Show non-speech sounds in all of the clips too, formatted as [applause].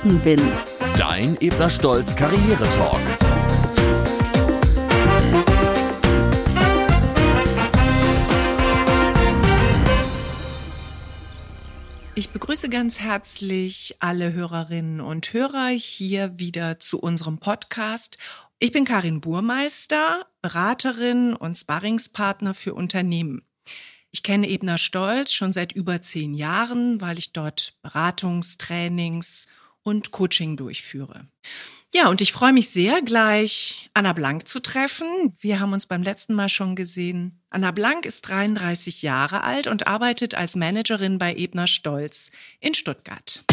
Rückenwind. Dein Ebner Stolz Karriere-Talk. Ich begrüße ganz herzlich alle Hörerinnen und Hörer hier wieder zu unserem Podcast. Ich bin Karin Burmeister, Beraterin und Sparringspartner für Unternehmen. Ich kenne Ebner Stolz schon seit über zehn Jahren, weil ich dort Beratungstrainings und Coaching durchführe. Ja, und ich freue mich sehr, gleich Anna Blank zu treffen. Wir haben uns beim letzten Mal schon gesehen. Anna Blank ist 33 Jahre alt und arbeitet als Managerin bei Ebner Stolz in Stuttgart.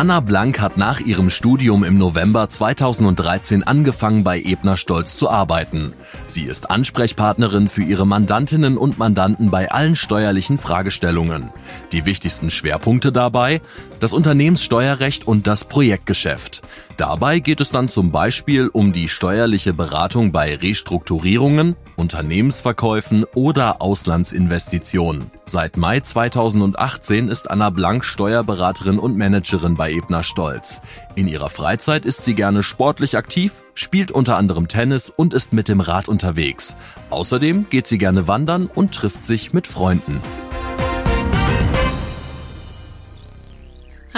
Anna Blank hat nach ihrem Studium im November 2013 angefangen bei Ebner Stolz zu arbeiten. Sie ist Ansprechpartnerin für ihre Mandantinnen und Mandanten bei allen steuerlichen Fragestellungen. Die wichtigsten Schwerpunkte dabei? Das Unternehmenssteuerrecht und das Projektgeschäft. Dabei geht es dann zum Beispiel um die steuerliche Beratung bei Restrukturierungen, Unternehmensverkäufen oder Auslandsinvestitionen. Seit Mai 2018 ist Anna Blank Steuerberaterin und Managerin bei Ebner Stolz. In ihrer Freizeit ist sie gerne sportlich aktiv, spielt unter anderem Tennis und ist mit dem Rad unterwegs. Außerdem geht sie gerne wandern und trifft sich mit Freunden.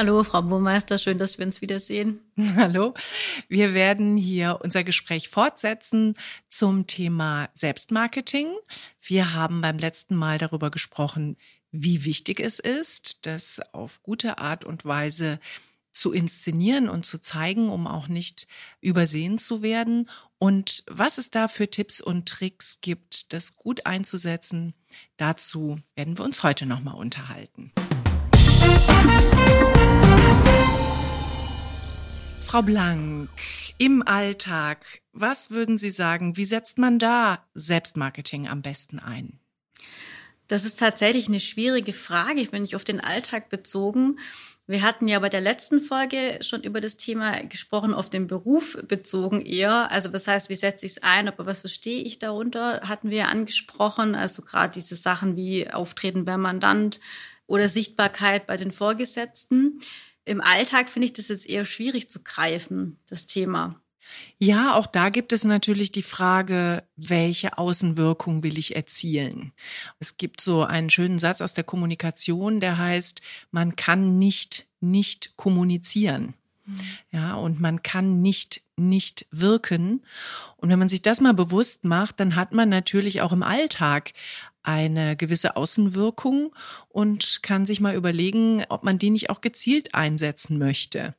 Hallo, Frau Burmeister, schön, dass wir uns wiedersehen. [laughs] Hallo. Wir werden hier unser Gespräch fortsetzen zum Thema Selbstmarketing. Wir haben beim letzten Mal darüber gesprochen, wie wichtig es ist, das auf gute Art und Weise zu inszenieren und zu zeigen, um auch nicht übersehen zu werden. Und was es da für Tipps und Tricks gibt, das gut einzusetzen, dazu werden wir uns heute nochmal unterhalten. Frau Blank, im Alltag, was würden Sie sagen, wie setzt man da Selbstmarketing am besten ein? Das ist tatsächlich eine schwierige Frage, ich auf den Alltag bezogen. Wir hatten ja bei der letzten Folge schon über das Thema gesprochen, auf den Beruf bezogen eher. Also das heißt, wie setze ich es ein, aber was verstehe ich darunter, hatten wir ja angesprochen. Also gerade diese Sachen wie Auftreten beim Mandant oder Sichtbarkeit bei den Vorgesetzten. Im Alltag finde ich das jetzt eher schwierig zu greifen, das Thema. Ja, auch da gibt es natürlich die Frage, welche Außenwirkung will ich erzielen? Es gibt so einen schönen Satz aus der Kommunikation, der heißt, man kann nicht nicht kommunizieren. Mhm. Ja, und man kann nicht nicht wirken. Und wenn man sich das mal bewusst macht, dann hat man natürlich auch im Alltag eine gewisse Außenwirkung und kann sich mal überlegen, ob man die nicht auch gezielt einsetzen möchte.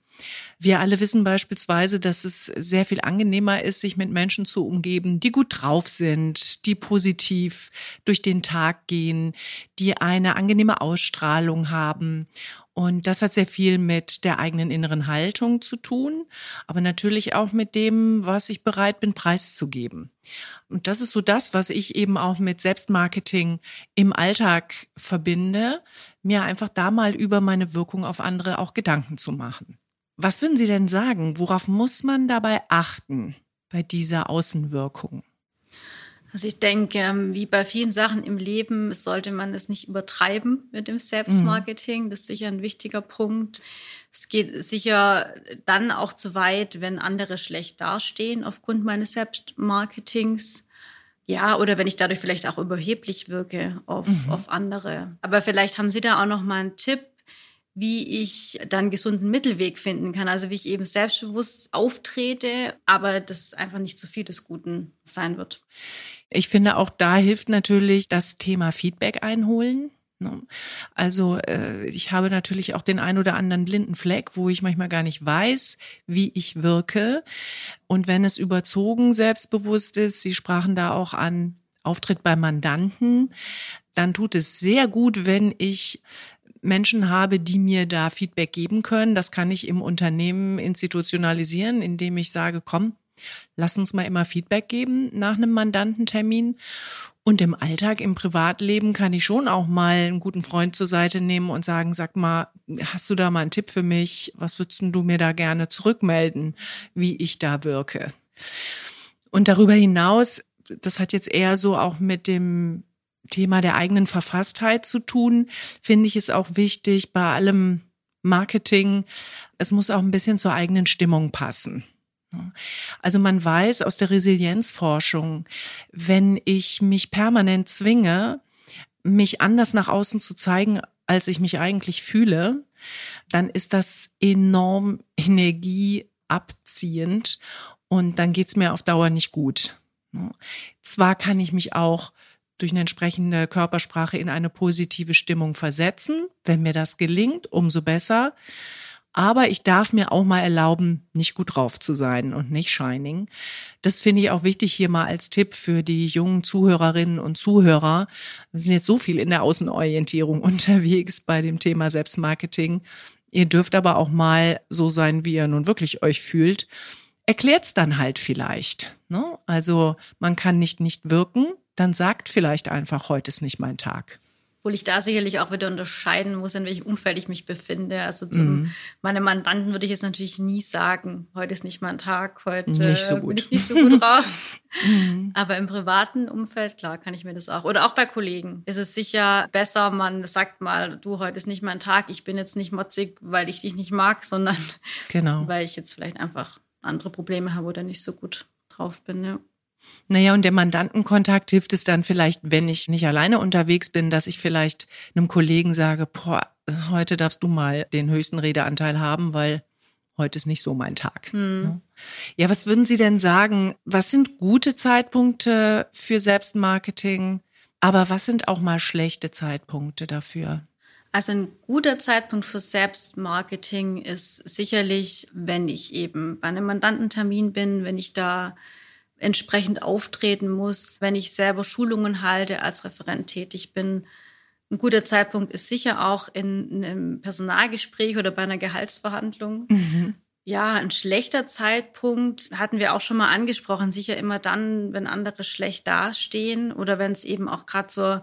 Wir alle wissen beispielsweise, dass es sehr viel angenehmer ist, sich mit Menschen zu umgeben, die gut drauf sind, die positiv durch den Tag gehen, die eine angenehme Ausstrahlung haben. Und das hat sehr viel mit der eigenen inneren Haltung zu tun, aber natürlich auch mit dem, was ich bereit bin, preiszugeben. Und das ist so das, was ich eben auch mit Selbstmarketing im Alltag verbinde, mir einfach da mal über meine Wirkung auf andere auch Gedanken zu machen. Was würden Sie denn sagen? Worauf muss man dabei achten bei dieser Außenwirkung? Also ich denke, ähm, wie bei vielen Sachen im Leben sollte man es nicht übertreiben mit dem Selbstmarketing. Mhm. Das ist sicher ein wichtiger Punkt. Es geht sicher dann auch zu weit, wenn andere schlecht dastehen aufgrund meines Selbstmarketings. Ja, oder wenn ich dadurch vielleicht auch überheblich wirke auf, mhm. auf andere. Aber vielleicht haben Sie da auch noch mal einen Tipp, wie ich dann gesunden Mittelweg finden kann. Also wie ich eben selbstbewusst auftrete, aber das einfach nicht zu viel des Guten sein wird. Ich finde auch da hilft natürlich das Thema Feedback einholen. Ne? Also äh, ich habe natürlich auch den ein oder anderen blinden Fleck, wo ich manchmal gar nicht weiß, wie ich wirke. Und wenn es überzogen selbstbewusst ist, Sie sprachen da auch an Auftritt bei Mandanten, dann tut es sehr gut, wenn ich Menschen habe, die mir da Feedback geben können. Das kann ich im Unternehmen institutionalisieren, indem ich sage, komm, lass uns mal immer Feedback geben nach einem Mandantentermin. Und im Alltag, im Privatleben kann ich schon auch mal einen guten Freund zur Seite nehmen und sagen, sag mal, hast du da mal einen Tipp für mich? Was würdest du mir da gerne zurückmelden, wie ich da wirke? Und darüber hinaus, das hat jetzt eher so auch mit dem Thema der eigenen Verfasstheit zu tun, finde ich es auch wichtig bei allem Marketing. Es muss auch ein bisschen zur eigenen Stimmung passen. Also man weiß aus der Resilienzforschung, wenn ich mich permanent zwinge, mich anders nach außen zu zeigen, als ich mich eigentlich fühle, dann ist das enorm energieabziehend und dann geht's mir auf Dauer nicht gut. Zwar kann ich mich auch durch eine entsprechende Körpersprache in eine positive Stimmung versetzen. Wenn mir das gelingt, umso besser. Aber ich darf mir auch mal erlauben, nicht gut drauf zu sein und nicht shining. Das finde ich auch wichtig hier mal als Tipp für die jungen Zuhörerinnen und Zuhörer. Wir sind jetzt so viel in der Außenorientierung [laughs] unterwegs bei dem Thema Selbstmarketing. Ihr dürft aber auch mal so sein, wie ihr nun wirklich euch fühlt. Erklärt's dann halt vielleicht. Ne? Also man kann nicht nicht wirken, dann sagt vielleicht einfach, heute ist nicht mein Tag. Obwohl ich da sicherlich auch wieder unterscheiden muss, in welchem Umfeld ich mich befinde. Also zu mhm. meinem Mandanten würde ich jetzt natürlich nie sagen, heute ist nicht mein Tag, heute nicht so bin ich nicht so gut [laughs] drauf. mhm. Aber im privaten Umfeld, klar, kann ich mir das auch. Oder auch bei Kollegen ist es sicher besser, man sagt mal, du, heute ist nicht mein Tag, ich bin jetzt nicht motzig, weil ich dich nicht mag, sondern genau. [laughs] weil ich jetzt vielleicht einfach andere Probleme habe oder nicht so gut drauf bin. Ja. Naja, und der Mandantenkontakt hilft es dann vielleicht, wenn ich nicht alleine unterwegs bin, dass ich vielleicht einem Kollegen sage, boah, heute darfst du mal den höchsten Redeanteil haben, weil heute ist nicht so mein Tag. Hm. Ja, was würden Sie denn sagen? Was sind gute Zeitpunkte für Selbstmarketing? Aber was sind auch mal schlechte Zeitpunkte dafür? Also ein guter Zeitpunkt für Selbstmarketing ist sicherlich, wenn ich eben bei einem Mandantentermin bin, wenn ich da entsprechend auftreten muss, wenn ich selber Schulungen halte, als Referent tätig bin. Ein guter Zeitpunkt ist sicher auch in einem Personalgespräch oder bei einer Gehaltsverhandlung. Mhm. Ja, ein schlechter Zeitpunkt hatten wir auch schon mal angesprochen, sicher immer dann, wenn andere schlecht dastehen oder wenn es eben auch gerade so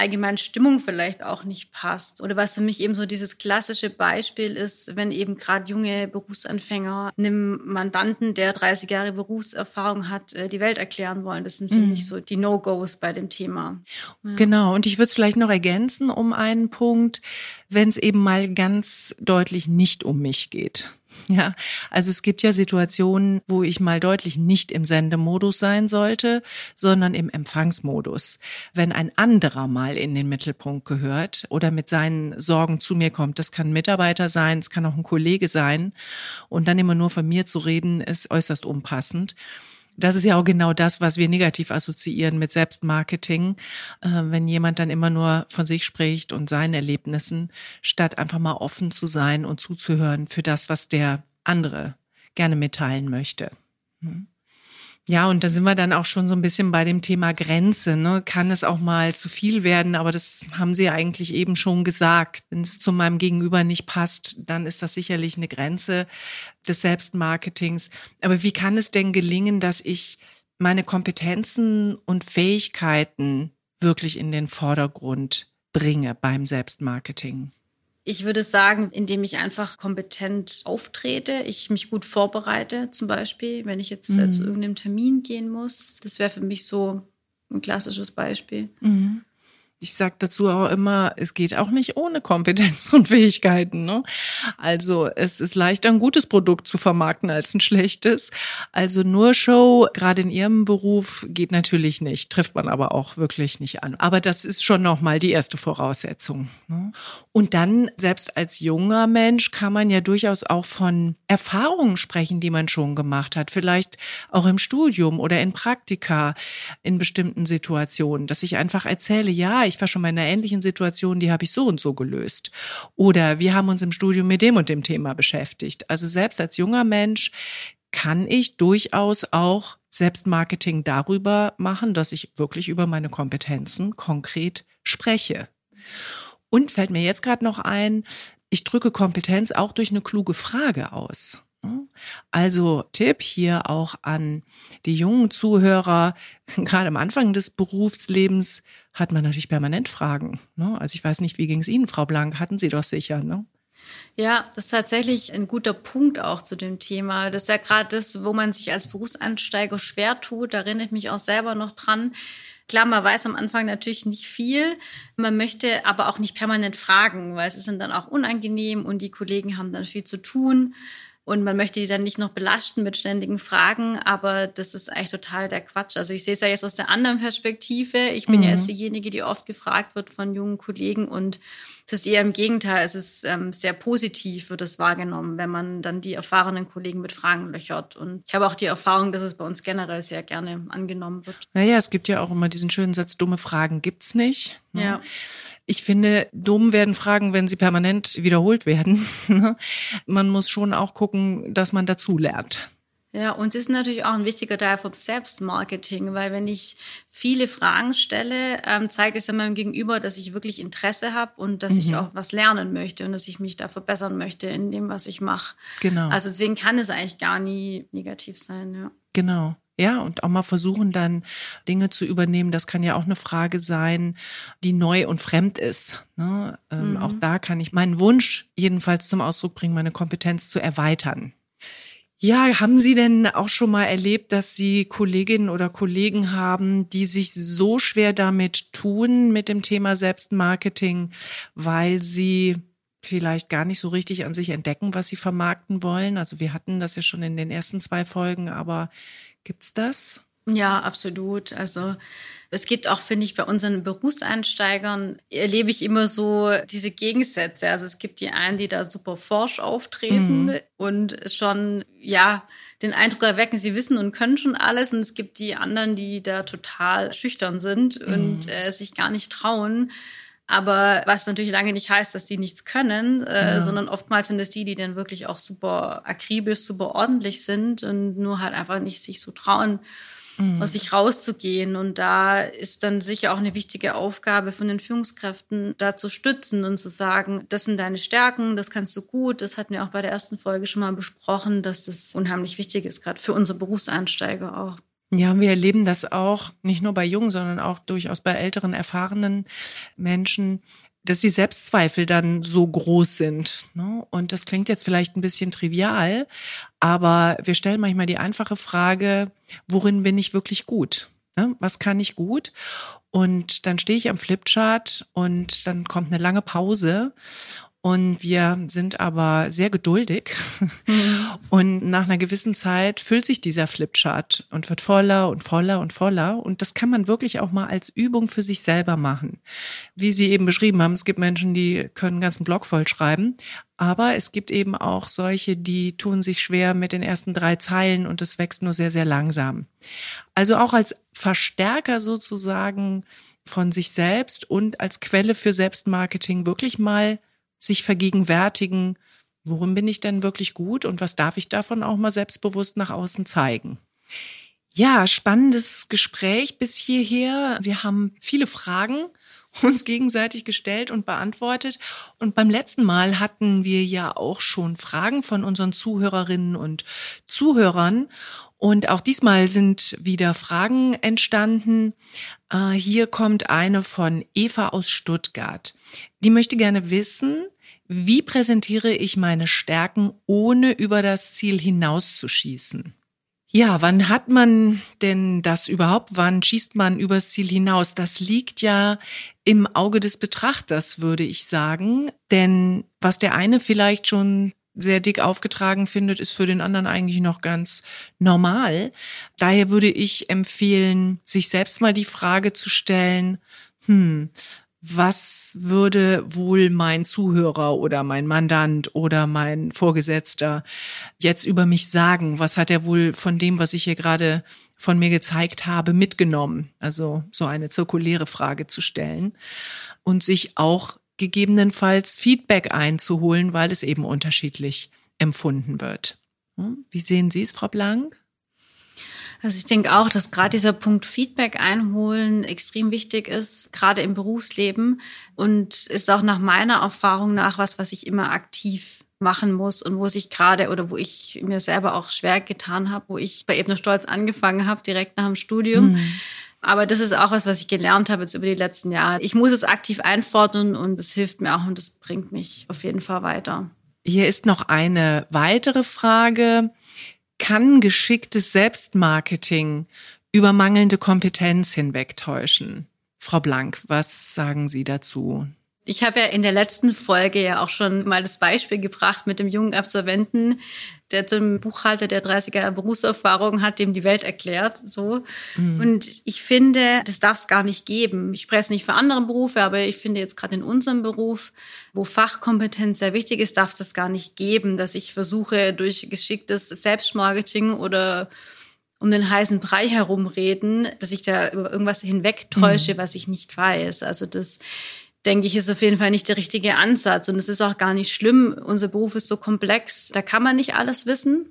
allgemeinen Stimmung vielleicht auch nicht passt. Oder was für mich eben so dieses klassische Beispiel ist, wenn eben gerade junge Berufsanfänger einem Mandanten, der 30 Jahre Berufserfahrung hat, äh, die Welt erklären wollen. Das sind für mhm. mich so die No-Gos bei dem Thema. Ja. Genau. Und ich würde es vielleicht noch ergänzen um einen Punkt, wenn es eben mal ganz deutlich nicht um mich geht. [laughs] Ja, also es gibt ja Situationen, wo ich mal deutlich nicht im Sendemodus sein sollte, sondern im Empfangsmodus. Wenn ein anderer mal in den Mittelpunkt gehört oder mit seinen Sorgen zu mir kommt, das kann ein Mitarbeiter sein, es kann auch ein Kollege sein und dann immer nur von mir zu reden, ist äußerst unpassend das ist ja auch genau das, was wir negativ assoziieren mit Selbstmarketing, äh, wenn jemand dann immer nur von sich spricht und seinen Erlebnissen, statt einfach mal offen zu sein und zuzuhören für das, was der andere gerne mitteilen möchte. Hm. Ja, und da sind wir dann auch schon so ein bisschen bei dem Thema Grenze. Ne? Kann es auch mal zu viel werden? Aber das haben Sie eigentlich eben schon gesagt. Wenn es zu meinem Gegenüber nicht passt, dann ist das sicherlich eine Grenze des Selbstmarketings. Aber wie kann es denn gelingen, dass ich meine Kompetenzen und Fähigkeiten wirklich in den Vordergrund bringe beim Selbstmarketing? Ich würde sagen, indem ich einfach kompetent auftrete, ich mich gut vorbereite, zum Beispiel, wenn ich jetzt mhm. zu irgendeinem Termin gehen muss. Das wäre für mich so ein klassisches Beispiel. Mhm ich sage dazu auch immer, es geht auch nicht ohne Kompetenz und Fähigkeiten. Ne? Also es ist leichter, ein gutes Produkt zu vermarkten als ein schlechtes. Also nur Show, gerade in Ihrem Beruf, geht natürlich nicht, trifft man aber auch wirklich nicht an. Aber das ist schon nochmal die erste Voraussetzung. Ne? Und dann, selbst als junger Mensch, kann man ja durchaus auch von Erfahrungen sprechen, die man schon gemacht hat. Vielleicht auch im Studium oder in Praktika in bestimmten Situationen, dass ich einfach erzähle, ja, ich war schon mal in einer ähnlichen Situation, die habe ich so und so gelöst. Oder wir haben uns im Studium mit dem und dem Thema beschäftigt. Also selbst als junger Mensch kann ich durchaus auch Selbstmarketing darüber machen, dass ich wirklich über meine Kompetenzen konkret spreche. Und fällt mir jetzt gerade noch ein, ich drücke Kompetenz auch durch eine kluge Frage aus. Also Tipp hier auch an die jungen Zuhörer, [laughs] gerade am Anfang des Berufslebens hat man natürlich permanent Fragen. Ne? Also ich weiß nicht, wie ging es Ihnen, Frau Blank? Hatten Sie doch sicher, ne? Ja, das ist tatsächlich ein guter Punkt auch zu dem Thema. Das ist ja gerade das, wo man sich als Berufsansteiger schwer tut. Da erinnere ich mich auch selber noch dran Klar, man weiß am Anfang natürlich nicht viel. Man möchte aber auch nicht permanent fragen, weil es ist dann auch unangenehm und die Kollegen haben dann viel zu tun. Und man möchte die dann nicht noch belasten mit ständigen Fragen, aber das ist eigentlich total der Quatsch. Also ich sehe es ja jetzt aus der anderen Perspektive. Ich bin mhm. ja jetzt diejenige, die oft gefragt wird von jungen Kollegen und es ist eher im Gegenteil, es ist ähm, sehr positiv, wird es wahrgenommen, wenn man dann die erfahrenen Kollegen mit Fragen löchert. Und ich habe auch die Erfahrung, dass es bei uns generell sehr gerne angenommen wird. Naja, es gibt ja auch immer diesen schönen Satz, dumme Fragen gibt's nicht. Ne? Ja. Ich finde, dumm werden Fragen, wenn sie permanent wiederholt werden. [laughs] Ne? man muss schon auch gucken, dass man dazu lernt. Ja, und es ist natürlich auch ein wichtiger Teil vom Selbstmarketing, weil wenn ich viele Fragen stelle, ähm, zeigt es ja meinem Gegenüber, dass ich wirklich Interesse habe und dass mhm. ich auch was lernen möchte und dass ich mich da verbessern möchte in dem, was ich mache. Genau. Also deswegen kann es eigentlich gar nie negativ sein, ja. Genau. Ja, und auch mal versuchen dann Dinge zu übernehmen. Das kann ja auch eine Frage sein, die neu und fremd ist. Ne? Ähm, mhm. Auch da kann ich meinen Wunsch jedenfalls zum Ausdruck bringen, meine Kompetenz zu erweitern. Ja, haben Sie denn auch schon mal erlebt, dass Sie Kolleginnen oder Kollegen haben, die sich so schwer damit tun mit dem Thema Selbstmarketing, weil sie vielleicht gar nicht so richtig an sich entdecken, was sie vermarkten wollen? Also wir hatten das ja schon in den ersten zwei Folgen, aber gibt's das? Ja, absolut. Also es gibt auch, finde ich, bei unseren Berufseinsteigern erlebe ich immer so diese Gegensätze. Also es gibt die einen, die da super forsch auftreten mhm. und schon, ja, den Eindruck erwecken, sie wissen und können schon alles. Und es gibt die anderen, die da total schüchtern sind mhm. und äh, sich gar nicht trauen. Aber was natürlich lange nicht heißt, dass die nichts können, äh, ja. sondern oftmals sind es die, die dann wirklich auch super akribisch, super ordentlich sind und nur halt einfach nicht sich so trauen mhm. aus sich rauszugehen. Und da ist dann sicher auch eine wichtige Aufgabe von den Führungskräften, da zu stützen und zu sagen, das sind deine Stärken, das kannst du gut. Das hatten wir auch bei der ersten Folge schon mal besprochen, dass das unheimlich wichtig ist, gerade für unsere Berufseinsteiger auch. Ja, wir erleben das auch nicht nur bei Jungen, sondern auch durchaus bei älteren, erfahrenen Menschen, dass die Selbstzweifel dann so groß sind. Ne? Und das klingt jetzt vielleicht ein bisschen trivial, aber wir stellen manchmal die einfache Frage, worin bin ich wirklich gut? Ne? Was kann ich gut? Und dann stehe ich am Flipchart und dann kommt eine lange Pause und wir sind aber sehr geduldig. Mhm. Und nach einer gewissen Zeit füllt sich dieser Flipchart und wird voller und voller und voller. Und das kann man wirklich auch mal als Übung für sich selber machen. Wie Sie eben beschrieben haben, es gibt Menschen, die können einen ganzen Blog voll schreiben. Aber es gibt eben auch solche, die tun sich schwer mit den ersten drei Zeilen und es wächst nur sehr, sehr langsam. Also auch als Verstärker sozusagen von sich selbst und als Quelle für Selbstmarketing wirklich mal sich vergegenwärtigen, worin bin ich denn wirklich gut und was darf ich davon auch mal selbstbewusst nach außen zeigen. Ja, spannendes Gespräch bis hierher. Wir haben viele Fragen [laughs] uns gegenseitig gestellt und beantwortet. Und beim letzten Mal hatten wir ja auch schon Fragen von unseren Zuhörerinnen und Zuhörern. Und auch diesmal sind wieder Fragen entstanden. Äh, hier kommt eine von Eva aus Stuttgart. Die möchte gerne wissen, wie präsentiere ich meine Stärken, ohne über das Ziel hinauszuschießen? Ja, wann hat man denn das überhaupt? Wann schießt man übers Ziel hinaus? Das liegt ja im Auge des Betrachters, würde ich sagen. Denn was der eine vielleicht schon sehr dick aufgetragen findet, ist für den anderen eigentlich noch ganz normal. Daher würde ich empfehlen, sich selbst mal die Frage zu stellen, hm, was würde wohl mein Zuhörer oder mein Mandant oder mein Vorgesetzter jetzt über mich sagen? Was hat er wohl von dem, was ich hier gerade von mir gezeigt habe, mitgenommen? Also so eine zirkuläre Frage zu stellen und sich auch gegebenenfalls Feedback einzuholen, weil es eben unterschiedlich empfunden wird. Hm? Wie sehen Sie es, Frau Blank? Also ich denke auch, dass gerade dieser Punkt Feedback einholen extrem wichtig ist, gerade im Berufsleben und ist auch nach meiner Erfahrung nach was, was ich immer aktiv machen muss und wo sich gerade oder wo ich mir selber auch schwer getan habe, wo ich bei Ebner Stolz angefangen habe, direkt nach dem Studium. Mhm. Aber das ist auch was, was ich gelernt habe jetzt über die letzten Jahre. Ich muss es aktiv einfordern und es hilft mir auch und es bringt mich auf jeden Fall weiter. Hier ist noch eine weitere Frage kann geschicktes Selbstmarketing über mangelnde Kompetenz hinwegtäuschen. Frau Blank, was sagen Sie dazu? Ich habe ja in der letzten Folge ja auch schon mal das Beispiel gebracht mit dem jungen Absolventen, der zum Buchhalter, der 30 Jahre Berufserfahrung hat, dem die Welt erklärt, so. Mhm. Und ich finde, das darf es gar nicht geben. Ich spreche nicht für andere Berufe, aber ich finde jetzt gerade in unserem Beruf, wo Fachkompetenz sehr wichtig ist, darf es das gar nicht geben, dass ich versuche, durch geschicktes Selbstmarketing oder um den heißen Brei herumreden, dass ich da über irgendwas hinwegtäusche, mhm. was ich nicht weiß. Also das denke ich, ist auf jeden Fall nicht der richtige Ansatz. Und es ist auch gar nicht schlimm. Unser Beruf ist so komplex, da kann man nicht alles wissen.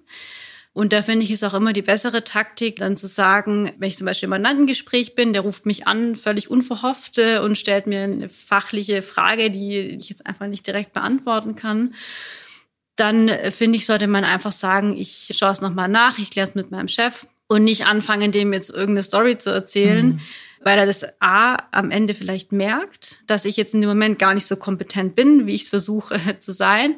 Und da finde ich es auch immer die bessere Taktik, dann zu sagen, wenn ich zum Beispiel im Mandantengespräch bin, der ruft mich an, völlig unverhofft äh, und stellt mir eine fachliche Frage, die ich jetzt einfach nicht direkt beantworten kann. Dann äh, finde ich, sollte man einfach sagen, ich schaue es nochmal nach, ich kläre es mit meinem Chef und nicht anfangen, dem jetzt irgendeine Story zu erzählen. Mhm weil er das A am Ende vielleicht merkt, dass ich jetzt in dem Moment gar nicht so kompetent bin, wie ich es versuche [laughs] zu sein.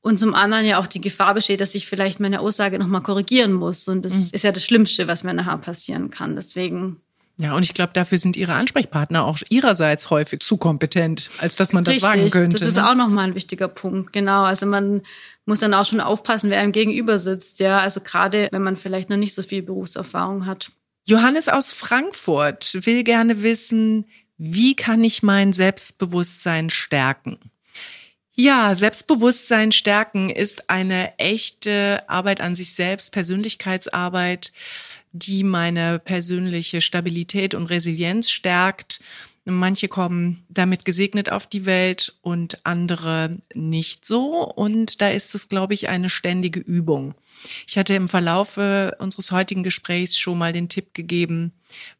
Und zum anderen ja auch die Gefahr besteht, dass ich vielleicht meine Aussage nochmal korrigieren muss. Und das mhm. ist ja das Schlimmste, was mir nachher passieren kann. Deswegen ja, und ich glaube, dafür sind Ihre Ansprechpartner auch ihrerseits häufig zu kompetent, als dass man das Richtig, sagen könnte. Das ist ne? auch nochmal ein wichtiger Punkt, genau. Also man muss dann auch schon aufpassen, wer einem gegenüber sitzt, ja. Also gerade, wenn man vielleicht noch nicht so viel Berufserfahrung hat. Johannes aus Frankfurt will gerne wissen, wie kann ich mein Selbstbewusstsein stärken? Ja, Selbstbewusstsein stärken ist eine echte Arbeit an sich selbst, Persönlichkeitsarbeit, die meine persönliche Stabilität und Resilienz stärkt Manche kommen damit gesegnet auf die Welt und andere nicht so. Und da ist es, glaube ich, eine ständige Übung. Ich hatte im Verlaufe unseres heutigen Gesprächs schon mal den Tipp gegeben,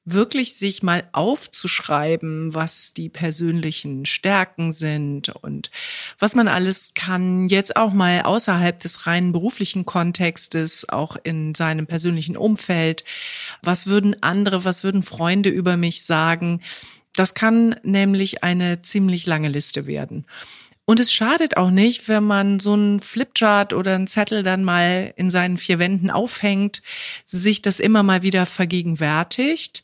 wirklich sich mal aufzuschreiben, was die persönlichen Stärken sind und was man alles kann, jetzt auch mal außerhalb des reinen beruflichen Kontextes, auch in seinem persönlichen Umfeld. Was würden andere, was würden Freunde über mich sagen? Das kann nämlich eine ziemlich lange Liste werden. Und es schadet auch nicht, wenn man so einen Flipchart oder einen Zettel dann mal in seinen vier Wänden aufhängt, sich das immer mal wieder vergegenwärtigt.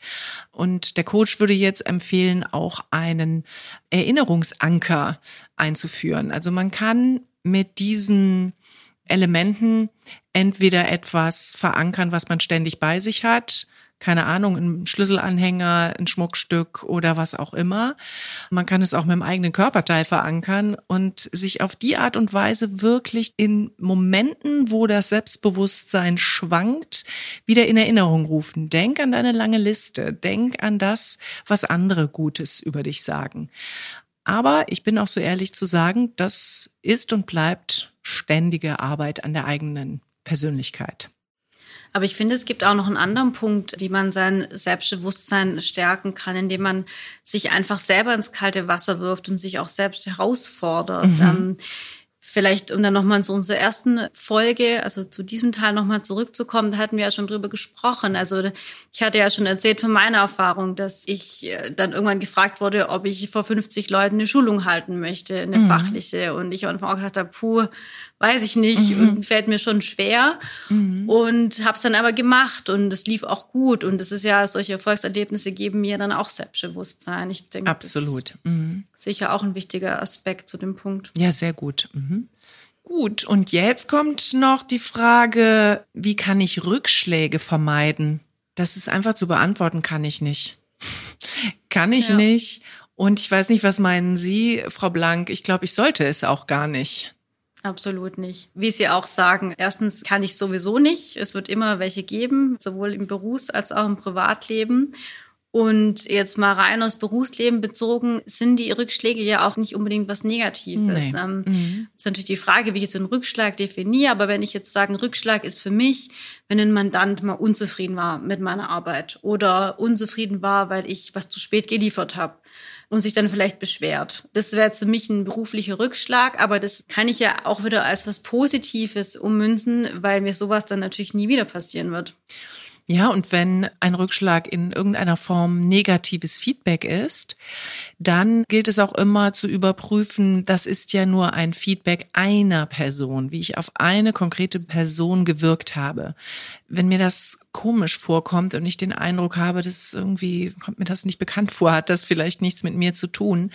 Und der Coach würde jetzt empfehlen, auch einen Erinnerungsanker einzuführen. Also man kann mit diesen Elementen entweder etwas verankern, was man ständig bei sich hat, keine Ahnung, ein Schlüsselanhänger, ein Schmuckstück oder was auch immer. Man kann es auch mit dem eigenen Körperteil verankern und sich auf die Art und Weise wirklich in Momenten, wo das Selbstbewusstsein schwankt, wieder in Erinnerung rufen. Denk an deine lange Liste. Denk an das, was andere Gutes über dich sagen. Aber ich bin auch so ehrlich zu sagen, das ist und bleibt ständige Arbeit an der eigenen Persönlichkeit. Aber ich finde, es gibt auch noch einen anderen Punkt, wie man sein Selbstbewusstsein stärken kann, indem man sich einfach selber ins kalte Wasser wirft und sich auch selbst herausfordert. Mhm. Ähm, Vielleicht, um dann nochmal zu unserer ersten Folge, also zu diesem Teil nochmal zurückzukommen, da hatten wir ja schon drüber gesprochen. Also ich hatte ja schon erzählt von meiner Erfahrung, dass ich äh, dann irgendwann gefragt wurde, ob ich vor 50 Leuten eine Schulung halten möchte, eine mhm. fachliche. Und ich am Anfang auch gedacht habe, puh, weiß ich nicht mhm. und fällt mir schon schwer. Mhm. Und habe es dann aber gemacht und es lief auch gut. Und es ist ja, solche Erfolgserlebnisse geben mir dann auch Selbstbewusstsein. Ich denke, Absolut. Ist sicher auch ein wichtiger Aspekt zu dem Punkt. Ja, sehr gut. Mhm. Gut, und jetzt kommt noch die Frage, wie kann ich Rückschläge vermeiden? Das ist einfach zu beantworten, kann ich nicht. [laughs] kann ich ja. nicht. Und ich weiß nicht, was meinen Sie, Frau Blank? Ich glaube, ich sollte es auch gar nicht. Absolut nicht. Wie Sie auch sagen, erstens kann ich sowieso nicht. Es wird immer welche geben, sowohl im Berufs- als auch im Privatleben. Und jetzt mal rein aus Berufsleben bezogen, sind die Rückschläge ja auch nicht unbedingt was Negatives. Nee. Ähm, mhm. ist natürlich die Frage, wie ich jetzt einen Rückschlag definiere. Aber wenn ich jetzt sage, ein Rückschlag ist für mich, wenn ein Mandant mal unzufrieden war mit meiner Arbeit oder unzufrieden war, weil ich was zu spät geliefert habe und sich dann vielleicht beschwert. Das wäre für mich ein beruflicher Rückschlag, aber das kann ich ja auch wieder als was Positives ummünzen, weil mir sowas dann natürlich nie wieder passieren wird. Ja, und wenn ein Rückschlag in irgendeiner Form negatives Feedback ist, dann gilt es auch immer zu überprüfen, das ist ja nur ein Feedback einer Person, wie ich auf eine konkrete Person gewirkt habe. Wenn mir das komisch vorkommt und ich den Eindruck habe, dass irgendwie kommt mir das nicht bekannt vor, hat das vielleicht nichts mit mir zu tun,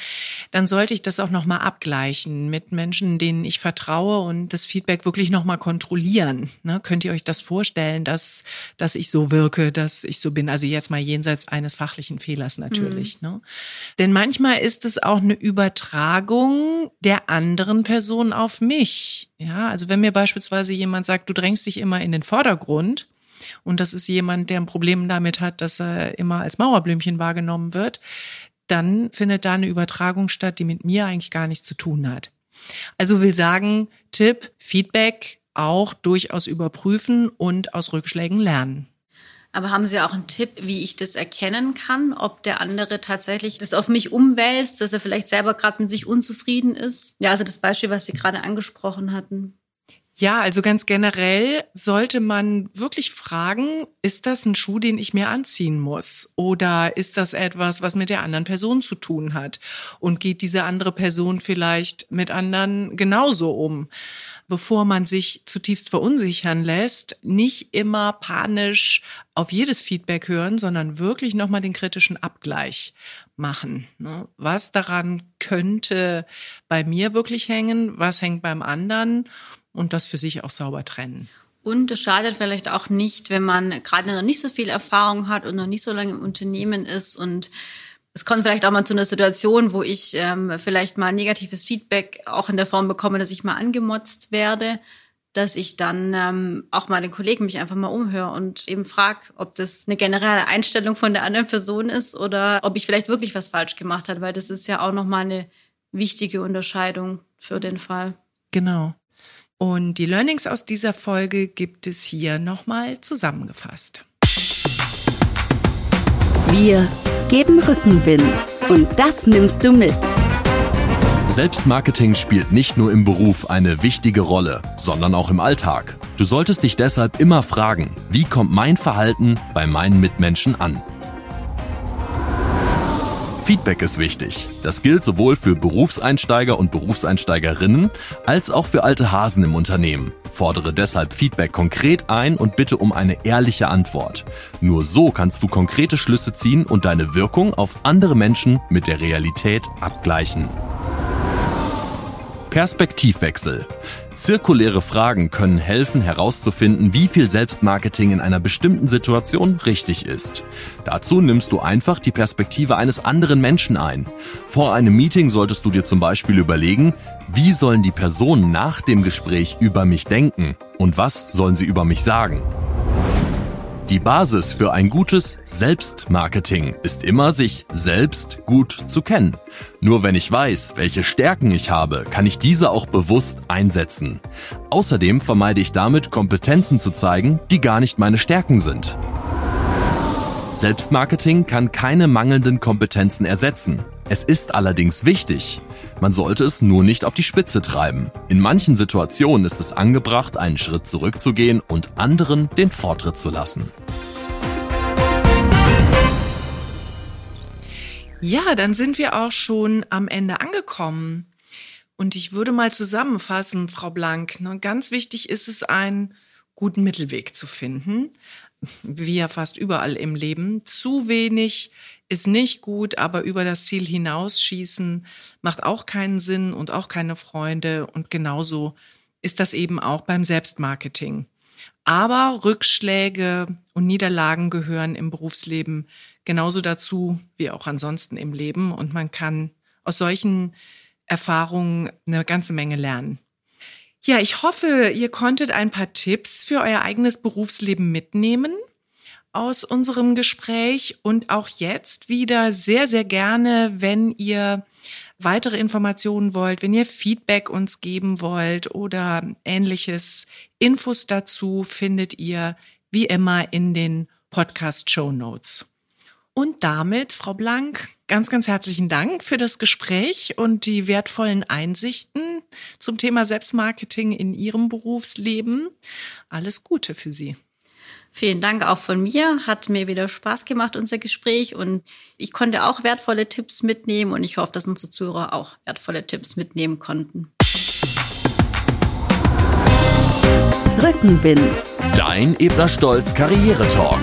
dann sollte ich das auch nochmal abgleichen mit Menschen, denen ich vertraue und das Feedback wirklich nochmal kontrollieren. Ne? Könnt ihr euch das vorstellen, dass, dass ich so wirke, dass ich so bin? Also jetzt mal jenseits eines fachlichen Fehlers natürlich. Mhm. Ne? Denn manchmal ist es auch eine Übertragung der anderen Person auf mich. Ja, also wenn mir beispielsweise jemand sagt, du drängst dich immer in den Vordergrund, und das ist jemand, der ein Problem damit hat, dass er immer als Mauerblümchen wahrgenommen wird, dann findet da eine Übertragung statt, die mit mir eigentlich gar nichts zu tun hat. Also will sagen, Tipp, Feedback auch durchaus überprüfen und aus Rückschlägen lernen. Aber haben Sie auch einen Tipp, wie ich das erkennen kann, ob der andere tatsächlich das auf mich umwälzt, dass er vielleicht selber gerade mit sich unzufrieden ist? Ja, also das Beispiel, was Sie gerade angesprochen hatten. Ja, also ganz generell sollte man wirklich fragen, ist das ein Schuh, den ich mir anziehen muss? Oder ist das etwas, was mit der anderen Person zu tun hat? Und geht diese andere Person vielleicht mit anderen genauso um? Bevor man sich zutiefst verunsichern lässt, nicht immer panisch auf jedes Feedback hören, sondern wirklich nochmal den kritischen Abgleich machen. Ne? Was daran könnte bei mir wirklich hängen? Was hängt beim anderen? und das für sich auch sauber trennen. Und es schadet vielleicht auch nicht, wenn man gerade noch nicht so viel Erfahrung hat und noch nicht so lange im Unternehmen ist und es kommt vielleicht auch mal zu einer Situation, wo ich ähm, vielleicht mal negatives Feedback auch in der Form bekomme, dass ich mal angemotzt werde, dass ich dann ähm, auch mal den Kollegen mich einfach mal umhöre und eben frage, ob das eine generelle Einstellung von der anderen Person ist oder ob ich vielleicht wirklich was falsch gemacht habe, weil das ist ja auch nochmal eine wichtige Unterscheidung für den Fall. Genau. Und die Learnings aus dieser Folge gibt es hier nochmal zusammengefasst. Wir geben Rückenwind und das nimmst du mit. Selbstmarketing spielt nicht nur im Beruf eine wichtige Rolle, sondern auch im Alltag. Du solltest dich deshalb immer fragen, wie kommt mein Verhalten bei meinen Mitmenschen an? Feedback ist wichtig. Das gilt sowohl für Berufseinsteiger und Berufseinsteigerinnen als auch für alte Hasen im Unternehmen. Fordere deshalb Feedback konkret ein und bitte um eine ehrliche Antwort. Nur so kannst du konkrete Schlüsse ziehen und deine Wirkung auf andere Menschen mit der Realität abgleichen. Perspektivwechsel. Zirkuläre Fragen können helfen herauszufinden, wie viel Selbstmarketing in einer bestimmten Situation richtig ist. Dazu nimmst du einfach die Perspektive eines anderen Menschen ein. Vor einem Meeting solltest du dir zum Beispiel überlegen, wie sollen die Personen nach dem Gespräch über mich denken und was sollen sie über mich sagen. Die Basis für ein gutes Selbstmarketing ist immer, sich selbst gut zu kennen. Nur wenn ich weiß, welche Stärken ich habe, kann ich diese auch bewusst einsetzen. Außerdem vermeide ich damit, Kompetenzen zu zeigen, die gar nicht meine Stärken sind. Selbstmarketing kann keine mangelnden Kompetenzen ersetzen. Es ist allerdings wichtig. Man sollte es nur nicht auf die Spitze treiben. In manchen Situationen ist es angebracht, einen Schritt zurückzugehen und anderen den Vortritt zu lassen. Ja, dann sind wir auch schon am Ende angekommen. Und ich würde mal zusammenfassen, Frau Blank. Ne, ganz wichtig ist es, einen guten Mittelweg zu finden wie ja fast überall im Leben. Zu wenig ist nicht gut, aber über das Ziel hinausschießen macht auch keinen Sinn und auch keine Freunde. Und genauso ist das eben auch beim Selbstmarketing. Aber Rückschläge und Niederlagen gehören im Berufsleben genauso dazu wie auch ansonsten im Leben. Und man kann aus solchen Erfahrungen eine ganze Menge lernen. Ja, ich hoffe, ihr konntet ein paar Tipps für euer eigenes Berufsleben mitnehmen aus unserem Gespräch und auch jetzt wieder sehr, sehr gerne, wenn ihr weitere Informationen wollt, wenn ihr Feedback uns geben wollt oder ähnliches. Infos dazu findet ihr wie immer in den Podcast Show Notes. Und damit, Frau Blank, ganz, ganz herzlichen Dank für das Gespräch und die wertvollen Einsichten zum Thema Selbstmarketing in Ihrem Berufsleben. Alles Gute für Sie. Vielen Dank auch von mir. Hat mir wieder Spaß gemacht, unser Gespräch. Und ich konnte auch wertvolle Tipps mitnehmen und ich hoffe, dass unsere Zuhörer auch wertvolle Tipps mitnehmen konnten. Rückenwind. Dein Ebner Stolz Karriere Talk.